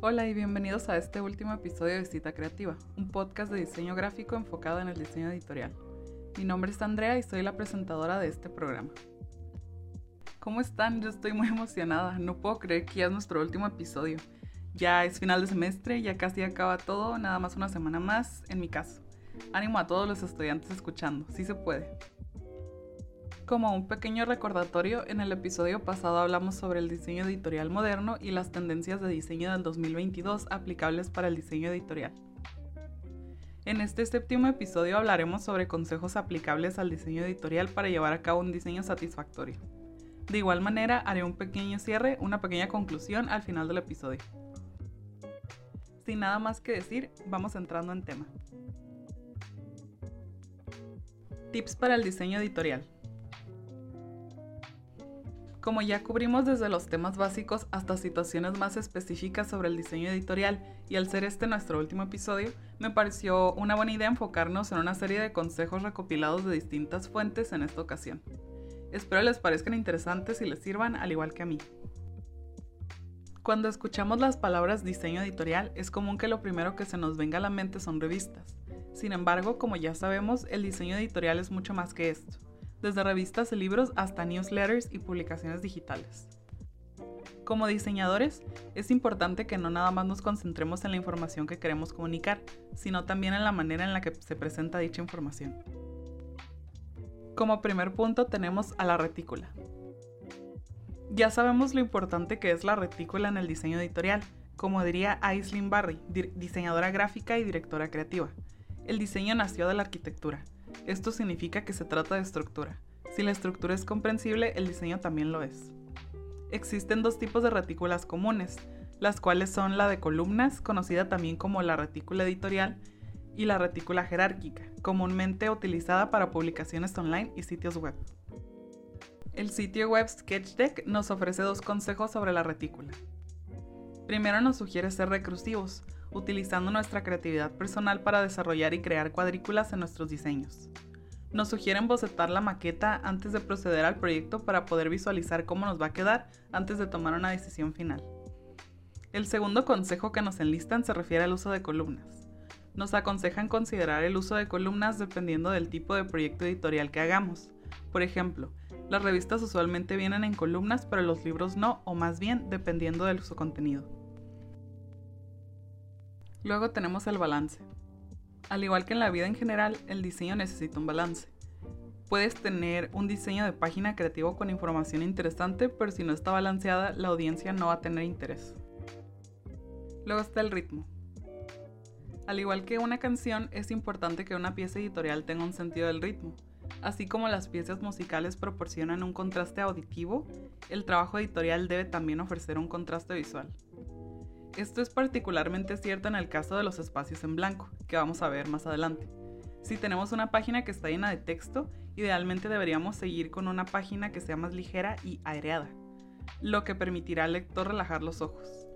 Hola y bienvenidos a este último episodio de Cita Creativa, un podcast de diseño gráfico enfocado en el diseño editorial. Mi nombre es Andrea y soy la presentadora de este programa. ¿Cómo están? Yo estoy muy emocionada, no puedo creer que ya es nuestro último episodio. Ya es final de semestre, ya casi acaba todo, nada más una semana más en mi caso. Ánimo a todos los estudiantes escuchando, sí se puede. Como un pequeño recordatorio, en el episodio pasado hablamos sobre el diseño editorial moderno y las tendencias de diseño del 2022 aplicables para el diseño editorial. En este séptimo episodio hablaremos sobre consejos aplicables al diseño editorial para llevar a cabo un diseño satisfactorio. De igual manera, haré un pequeño cierre, una pequeña conclusión al final del episodio. Sin nada más que decir, vamos entrando en tema. Tips para el diseño editorial. Como ya cubrimos desde los temas básicos hasta situaciones más específicas sobre el diseño editorial y al ser este nuestro último episodio, me pareció una buena idea enfocarnos en una serie de consejos recopilados de distintas fuentes en esta ocasión. Espero les parezcan interesantes y les sirvan al igual que a mí. Cuando escuchamos las palabras diseño editorial es común que lo primero que se nos venga a la mente son revistas. Sin embargo, como ya sabemos, el diseño editorial es mucho más que esto desde revistas y libros hasta newsletters y publicaciones digitales. Como diseñadores, es importante que no nada más nos concentremos en la información que queremos comunicar, sino también en la manera en la que se presenta dicha información. Como primer punto tenemos a la retícula. Ya sabemos lo importante que es la retícula en el diseño editorial, como diría Aislinn Barry, diseñadora gráfica y directora creativa. El diseño nació de la arquitectura, esto significa que se trata de estructura. Si la estructura es comprensible, el diseño también lo es. Existen dos tipos de retículas comunes, las cuales son la de columnas, conocida también como la retícula editorial, y la retícula jerárquica, comúnmente utilizada para publicaciones online y sitios web. El sitio web SketchDeck nos ofrece dos consejos sobre la retícula. Primero nos sugiere ser recursivos, utilizando nuestra creatividad personal para desarrollar y crear cuadrículas en nuestros diseños. Nos sugieren bocetar la maqueta antes de proceder al proyecto para poder visualizar cómo nos va a quedar antes de tomar una decisión final. El segundo consejo que nos enlistan se refiere al uso de columnas. Nos aconsejan considerar el uso de columnas dependiendo del tipo de proyecto editorial que hagamos. Por ejemplo, las revistas usualmente vienen en columnas, pero los libros no, o más bien dependiendo de su contenido. Luego tenemos el balance. Al igual que en la vida en general, el diseño necesita un balance. Puedes tener un diseño de página creativo con información interesante, pero si no está balanceada, la audiencia no va a tener interés. Luego está el ritmo. Al igual que una canción, es importante que una pieza editorial tenga un sentido del ritmo. Así como las piezas musicales proporcionan un contraste auditivo, el trabajo editorial debe también ofrecer un contraste visual. Esto es particularmente cierto en el caso de los espacios en blanco, que vamos a ver más adelante. Si tenemos una página que está llena de texto, idealmente deberíamos seguir con una página que sea más ligera y aireada, lo que permitirá al lector relajar los ojos.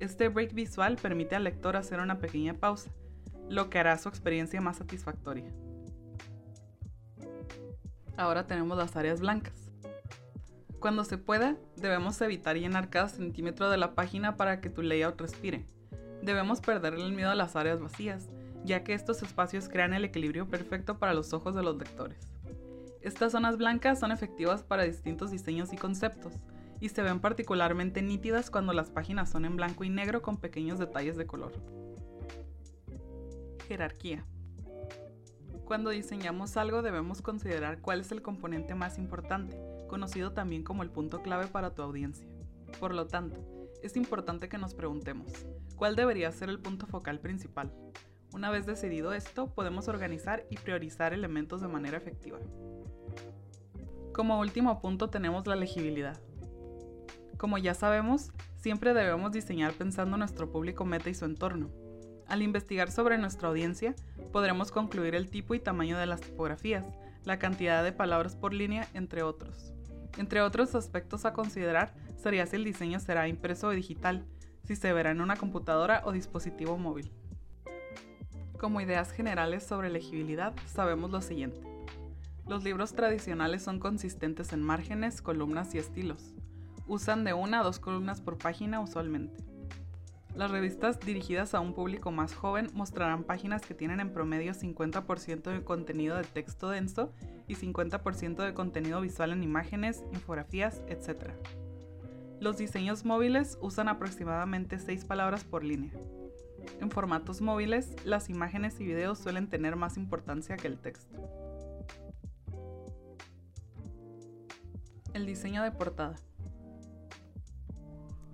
Este break visual permite al lector hacer una pequeña pausa, lo que hará su experiencia más satisfactoria. Ahora tenemos las áreas blancas. Cuando se pueda, debemos evitar llenar cada centímetro de la página para que tu layout respire. Debemos perder el miedo a las áreas vacías, ya que estos espacios crean el equilibrio perfecto para los ojos de los lectores. Estas zonas blancas son efectivas para distintos diseños y conceptos, y se ven particularmente nítidas cuando las páginas son en blanco y negro con pequeños detalles de color. Jerarquía. Cuando diseñamos algo debemos considerar cuál es el componente más importante, conocido también como el punto clave para tu audiencia. Por lo tanto, es importante que nos preguntemos, ¿cuál debería ser el punto focal principal? Una vez decidido esto, podemos organizar y priorizar elementos de manera efectiva. Como último punto tenemos la legibilidad. Como ya sabemos, siempre debemos diseñar pensando en nuestro público meta y su entorno, al investigar sobre nuestra audiencia, podremos concluir el tipo y tamaño de las tipografías, la cantidad de palabras por línea, entre otros. Entre otros aspectos a considerar sería si el diseño será impreso o digital, si se verá en una computadora o dispositivo móvil. Como ideas generales sobre legibilidad, sabemos lo siguiente. Los libros tradicionales son consistentes en márgenes, columnas y estilos. Usan de una a dos columnas por página usualmente. Las revistas dirigidas a un público más joven mostrarán páginas que tienen en promedio 50% de contenido de texto denso y 50% de contenido visual en imágenes, infografías, etc. Los diseños móviles usan aproximadamente 6 palabras por línea. En formatos móviles, las imágenes y videos suelen tener más importancia que el texto. El diseño de portada.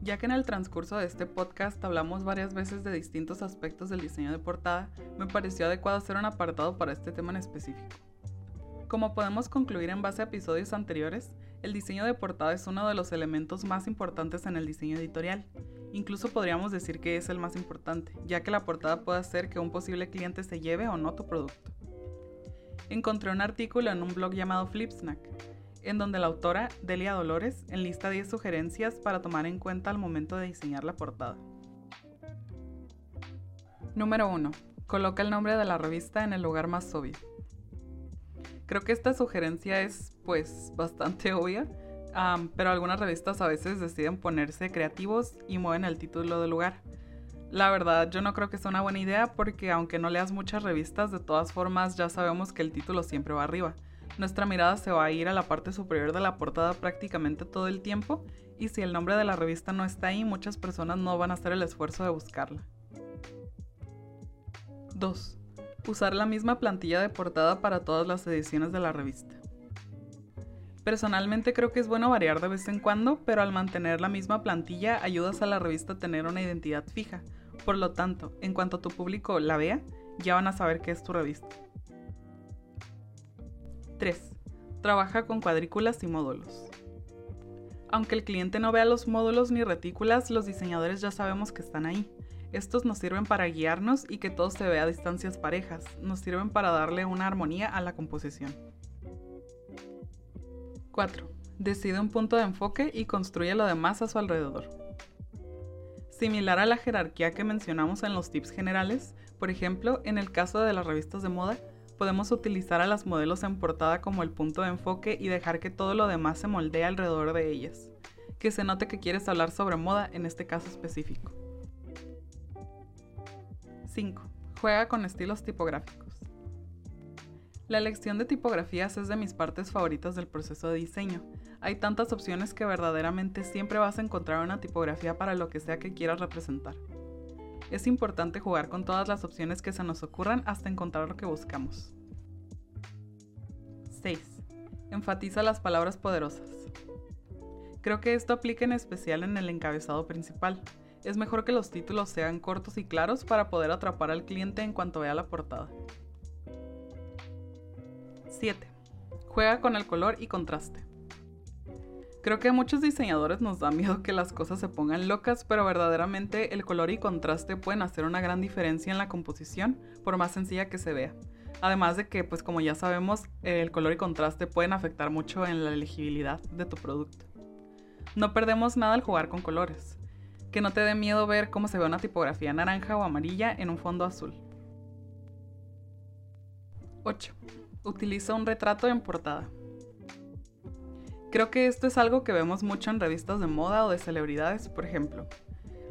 Ya que en el transcurso de este podcast hablamos varias veces de distintos aspectos del diseño de portada, me pareció adecuado hacer un apartado para este tema en específico. Como podemos concluir en base a episodios anteriores, el diseño de portada es uno de los elementos más importantes en el diseño editorial. Incluso podríamos decir que es el más importante, ya que la portada puede hacer que un posible cliente se lleve o no tu producto. Encontré un artículo en un blog llamado Flipsnack, en donde la autora, Delia Dolores, enlista 10 sugerencias para tomar en cuenta al momento de diseñar la portada. Número 1. Coloca el nombre de la revista en el lugar más obvio. Creo que esta sugerencia es pues bastante obvia, pero algunas revistas a veces deciden ponerse creativos y mueven el título del lugar. La verdad, yo no creo que sea una buena idea porque aunque no leas muchas revistas, de todas formas ya sabemos que el título siempre va arriba nuestra mirada se va a ir a la parte superior de la portada prácticamente todo el tiempo y si el nombre de la revista no está ahí, muchas personas no van a hacer el esfuerzo de buscarla. 2. Usar la misma plantilla de portada para todas las ediciones de la revista. Personalmente creo que es bueno variar de vez en cuando, pero al mantener la misma plantilla ayudas a la revista a tener una identidad fija. Por lo tanto, en cuanto tu público la vea, ya van a saber qué es tu revista. 3. Trabaja con cuadrículas y módulos. Aunque el cliente no vea los módulos ni retículas, los diseñadores ya sabemos que están ahí. Estos nos sirven para guiarnos y que todo se vea a distancias parejas. Nos sirven para darle una armonía a la composición. 4. Decide un punto de enfoque y construye lo demás a su alrededor. Similar a la jerarquía que mencionamos en los tips generales, por ejemplo, en el caso de las revistas de moda, podemos utilizar a las modelos en portada como el punto de enfoque y dejar que todo lo demás se moldee alrededor de ellas. Que se note que quieres hablar sobre moda en este caso específico. 5. Juega con estilos tipográficos. La elección de tipografías es de mis partes favoritas del proceso de diseño. Hay tantas opciones que verdaderamente siempre vas a encontrar una tipografía para lo que sea que quieras representar. Es importante jugar con todas las opciones que se nos ocurran hasta encontrar lo que buscamos. 6. Enfatiza las palabras poderosas. Creo que esto aplica en especial en el encabezado principal. Es mejor que los títulos sean cortos y claros para poder atrapar al cliente en cuanto vea la portada. 7. Juega con el color y contraste. Creo que a muchos diseñadores nos da miedo que las cosas se pongan locas, pero verdaderamente el color y contraste pueden hacer una gran diferencia en la composición, por más sencilla que se vea. Además de que, pues como ya sabemos, el color y contraste pueden afectar mucho en la elegibilidad de tu producto. No perdemos nada al jugar con colores. Que no te dé miedo ver cómo se ve una tipografía naranja o amarilla en un fondo azul. 8. Utiliza un retrato en portada. Creo que esto es algo que vemos mucho en revistas de moda o de celebridades, por ejemplo.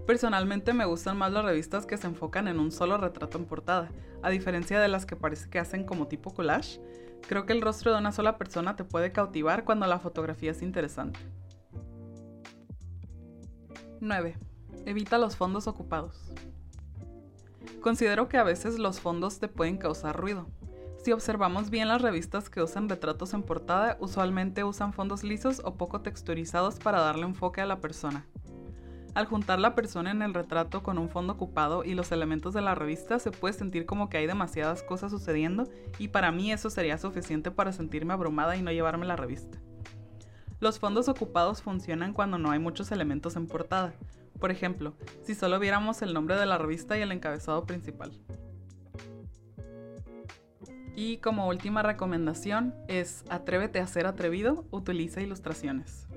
Personalmente me gustan más las revistas que se enfocan en un solo retrato en portada, a diferencia de las que parece que hacen como tipo collage. Creo que el rostro de una sola persona te puede cautivar cuando la fotografía es interesante. 9. Evita los fondos ocupados. Considero que a veces los fondos te pueden causar ruido, si observamos bien las revistas que usan retratos en portada, usualmente usan fondos lisos o poco texturizados para darle enfoque a la persona. Al juntar la persona en el retrato con un fondo ocupado y los elementos de la revista, se puede sentir como que hay demasiadas cosas sucediendo y para mí eso sería suficiente para sentirme abrumada y no llevarme la revista. Los fondos ocupados funcionan cuando no hay muchos elementos en portada. Por ejemplo, si solo viéramos el nombre de la revista y el encabezado principal. Y como última recomendación es atrévete a ser atrevido, utiliza ilustraciones.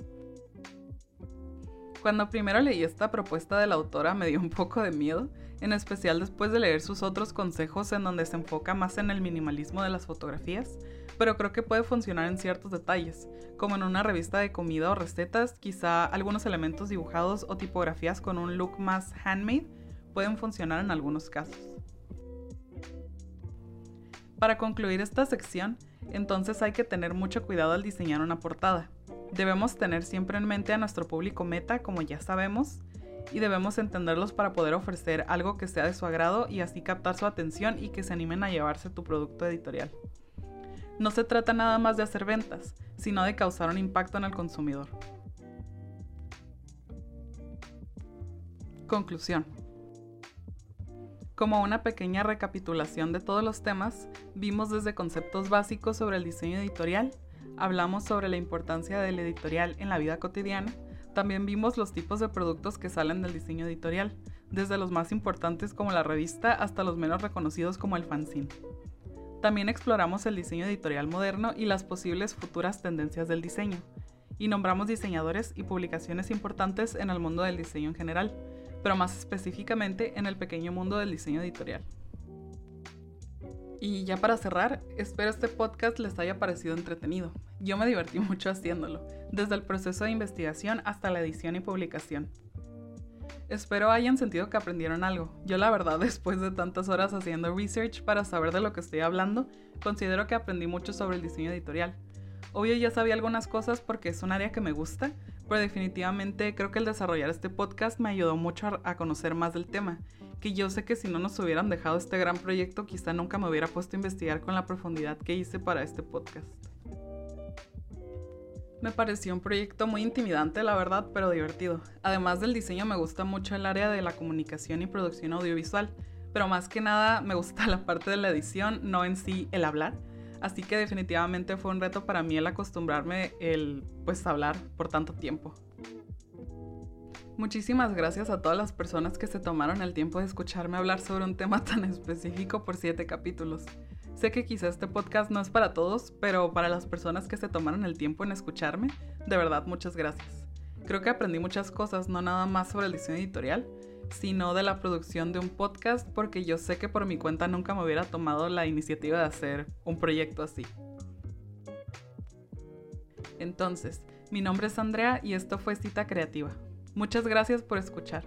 Cuando primero leí esta propuesta de la autora me dio un poco de miedo, en especial después de leer sus otros consejos en donde se enfoca más en el minimalismo de las fotografías, pero creo que puede funcionar en ciertos detalles, como en una revista de comida o recetas, quizá algunos elementos dibujados o tipografías con un look más handmade pueden funcionar en algunos casos. Para concluir esta sección, entonces hay que tener mucho cuidado al diseñar una portada. Debemos tener siempre en mente a nuestro público meta, como ya sabemos, y debemos entenderlos para poder ofrecer algo que sea de su agrado y así captar su atención y que se animen a llevarse tu producto editorial. No se trata nada más de hacer ventas, sino de causar un impacto en el consumidor. Conclusión. Como una pequeña recapitulación de todos los temas, vimos desde conceptos básicos sobre el diseño editorial, hablamos sobre la importancia del editorial en la vida cotidiana, también vimos los tipos de productos que salen del diseño editorial, desde los más importantes como la revista hasta los menos reconocidos como el fanzine. También exploramos el diseño editorial moderno y las posibles futuras tendencias del diseño, y nombramos diseñadores y publicaciones importantes en el mundo del diseño en general, pero más específicamente en el pequeño mundo del diseño editorial. Y ya para cerrar, espero este podcast les haya parecido entretenido. Yo me divertí mucho haciéndolo, desde el proceso de investigación hasta la edición y publicación. Espero hayan sentido que aprendieron algo. Yo la verdad, después de tantas horas haciendo research para saber de lo que estoy hablando, considero que aprendí mucho sobre el diseño editorial. Obvio ya sabía algunas cosas porque es un área que me gusta, pero definitivamente creo que el desarrollar este podcast me ayudó mucho a, conocer más del tema, que yo sé que si no nos hubieran dejado este gran proyecto quizá nunca me hubiera puesto a investigar con la profundidad que hice para este podcast. Me pareció un proyecto muy intimidante, la verdad, pero divertido. Además del diseño me gusta mucho el área de la comunicación y producción audiovisual, pero más que nada me gusta la parte de la edición, no en sí el hablar. Así que definitivamente fue un reto para mí el acostumbrarme el pues hablar por tanto tiempo. Muchísimas gracias a todas las personas que se tomaron el tiempo de escucharme hablar sobre un tema tan específico por siete capítulos. Sé que quizá este podcast no es para todos, pero para las personas que se tomaron el tiempo en escucharme, de verdad muchas gracias. Creo que aprendí muchas cosas, no nada más sobre el diseño editorial, sino de la producción de un podcast, porque yo sé que por mi cuenta nunca me hubiera tomado la iniciativa de hacer un proyecto así. Entonces, mi nombre es Andrea y esto fue Cita Creativa. Muchas gracias por escuchar.